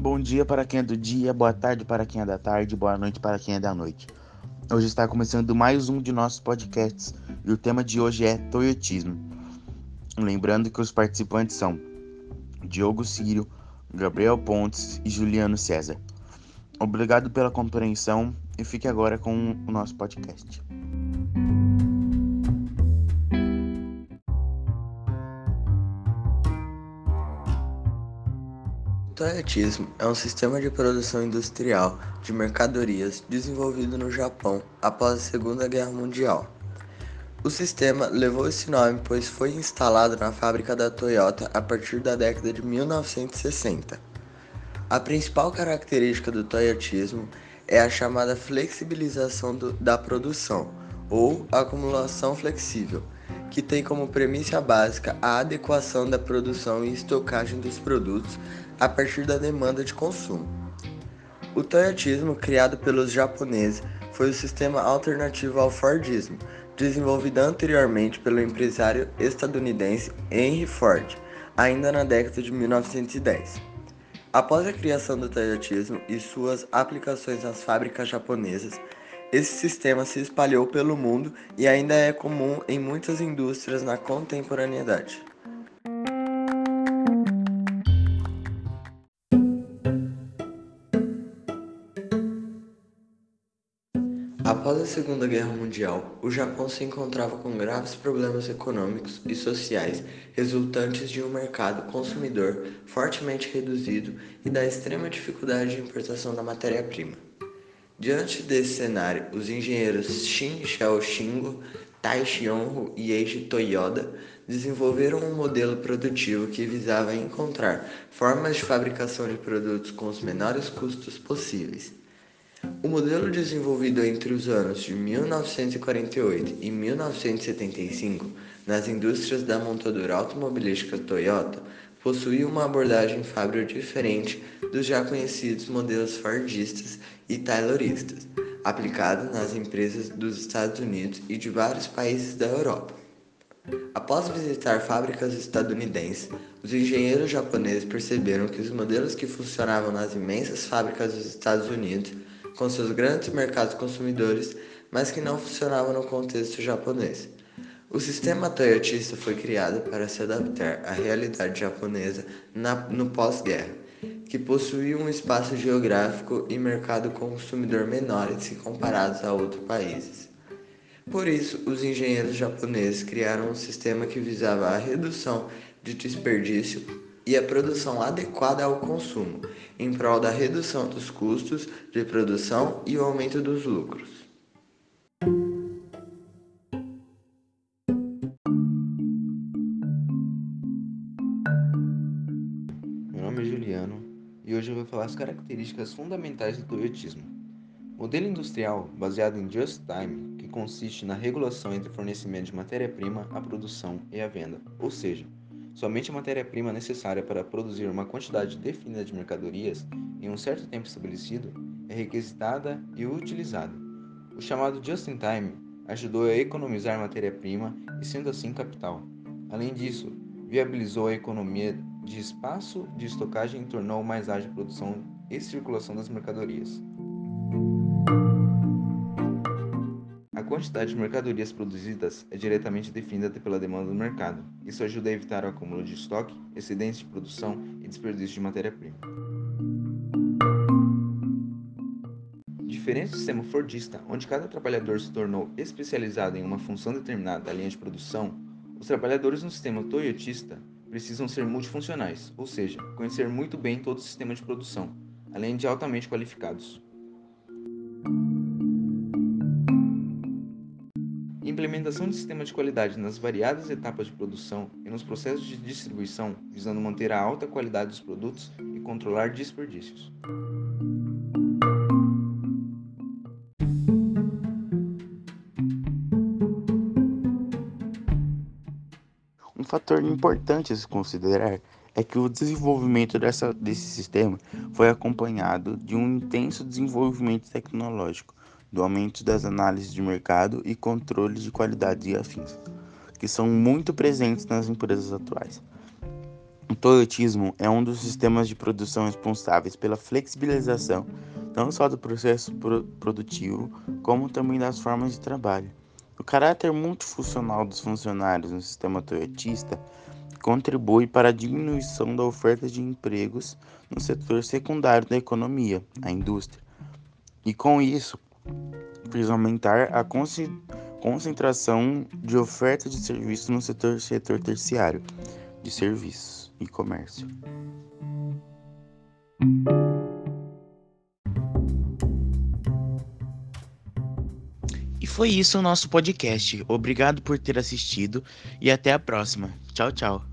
Bom dia para quem é do dia, boa tarde para quem é da tarde, boa noite para quem é da noite. Hoje está começando mais um de nossos podcasts e o tema de hoje é Toyotismo. Lembrando que os participantes são Diogo Sírio, Gabriel Pontes e Juliano César. Obrigado pela compreensão e fique agora com o nosso podcast. Toyotismo é um sistema de produção industrial de mercadorias desenvolvido no Japão após a Segunda Guerra Mundial. O sistema levou esse nome pois foi instalado na fábrica da Toyota a partir da década de 1960. A principal característica do Toyotismo é a chamada flexibilização do, da produção, ou acumulação flexível, que tem como premissa básica a adequação da produção e estocagem dos produtos a partir da demanda de consumo. O Toyotismo, criado pelos japoneses, foi o sistema alternativo ao Fordismo, desenvolvido anteriormente pelo empresário estadunidense Henry Ford, ainda na década de 1910. Após a criação do Toyotismo e suas aplicações nas fábricas japonesas, esse sistema se espalhou pelo mundo e ainda é comum em muitas indústrias na contemporaneidade. Após a Segunda Guerra Mundial, o Japão se encontrava com graves problemas econômicos e sociais resultantes de um mercado consumidor fortemente reduzido e da extrema dificuldade de importação da matéria-prima. Diante desse cenário, os engenheiros Shin Xiaoshingo, Tai Xionhu e Eiji Toyoda desenvolveram um modelo produtivo que visava encontrar formas de fabricação de produtos com os menores custos possíveis. O modelo desenvolvido entre os anos de 1948 e 1975 nas indústrias da montadora automobilística Toyota possuía uma abordagem fábrica diferente dos já conhecidos modelos Fordistas e Tayloristas, aplicados nas empresas dos Estados Unidos e de vários países da Europa. Após visitar fábricas estadunidenses, os engenheiros japoneses perceberam que os modelos que funcionavam nas imensas fábricas dos Estados Unidos com seus grandes mercados consumidores, mas que não funcionava no contexto japonês. O sistema toyotista foi criado para se adaptar à realidade japonesa na, no pós-guerra, que possuía um espaço geográfico e mercado consumidor menores se comparados a outros países. Por isso, os engenheiros japoneses criaram um sistema que visava a redução de desperdício e a produção adequada ao consumo, em prol da redução dos custos de produção e o aumento dos lucros. Meu nome é Juliano e hoje eu vou falar as características fundamentais do Toyotismo. Modelo industrial baseado em just time, que consiste na regulação entre fornecimento de matéria-prima, a produção e a venda, ou seja, Somente a matéria-prima necessária para produzir uma quantidade definida de mercadorias em um certo tempo estabelecido é requisitada e utilizada. O chamado just-in-time ajudou a economizar matéria-prima e, sendo assim, capital. Além disso, viabilizou a economia de espaço de estocagem tornou mais ágil a produção e circulação das mercadorias. quantidade de mercadorias produzidas é diretamente definida pela demanda do mercado. Isso ajuda a evitar o acúmulo de estoque, excedentes de produção e desperdício de matéria-prima. Diferente do sistema Fordista, onde cada trabalhador se tornou especializado em uma função determinada da linha de produção, os trabalhadores no sistema Toyotista precisam ser multifuncionais, ou seja, conhecer muito bem todo o sistema de produção, além de altamente qualificados. Implementação de sistema de qualidade nas variadas etapas de produção e nos processos de distribuição, visando manter a alta qualidade dos produtos e controlar desperdícios. Um fator importante a se considerar é que o desenvolvimento dessa, desse sistema foi acompanhado de um intenso desenvolvimento tecnológico, do aumento das análises de mercado e controle de qualidade e afins, que são muito presentes nas empresas atuais. Toyotismo é um dos sistemas de produção responsáveis pela flexibilização não só do processo produtivo, como também das formas de trabalho. O caráter multifuncional dos funcionários no sistema toyotista contribui para a diminuição da oferta de empregos no setor secundário da economia, a indústria, e com isso fez aumentar a concentração de oferta de serviços no setor, setor terciário de serviços e comércio. E foi isso o nosso podcast. Obrigado por ter assistido e até a próxima. Tchau, tchau.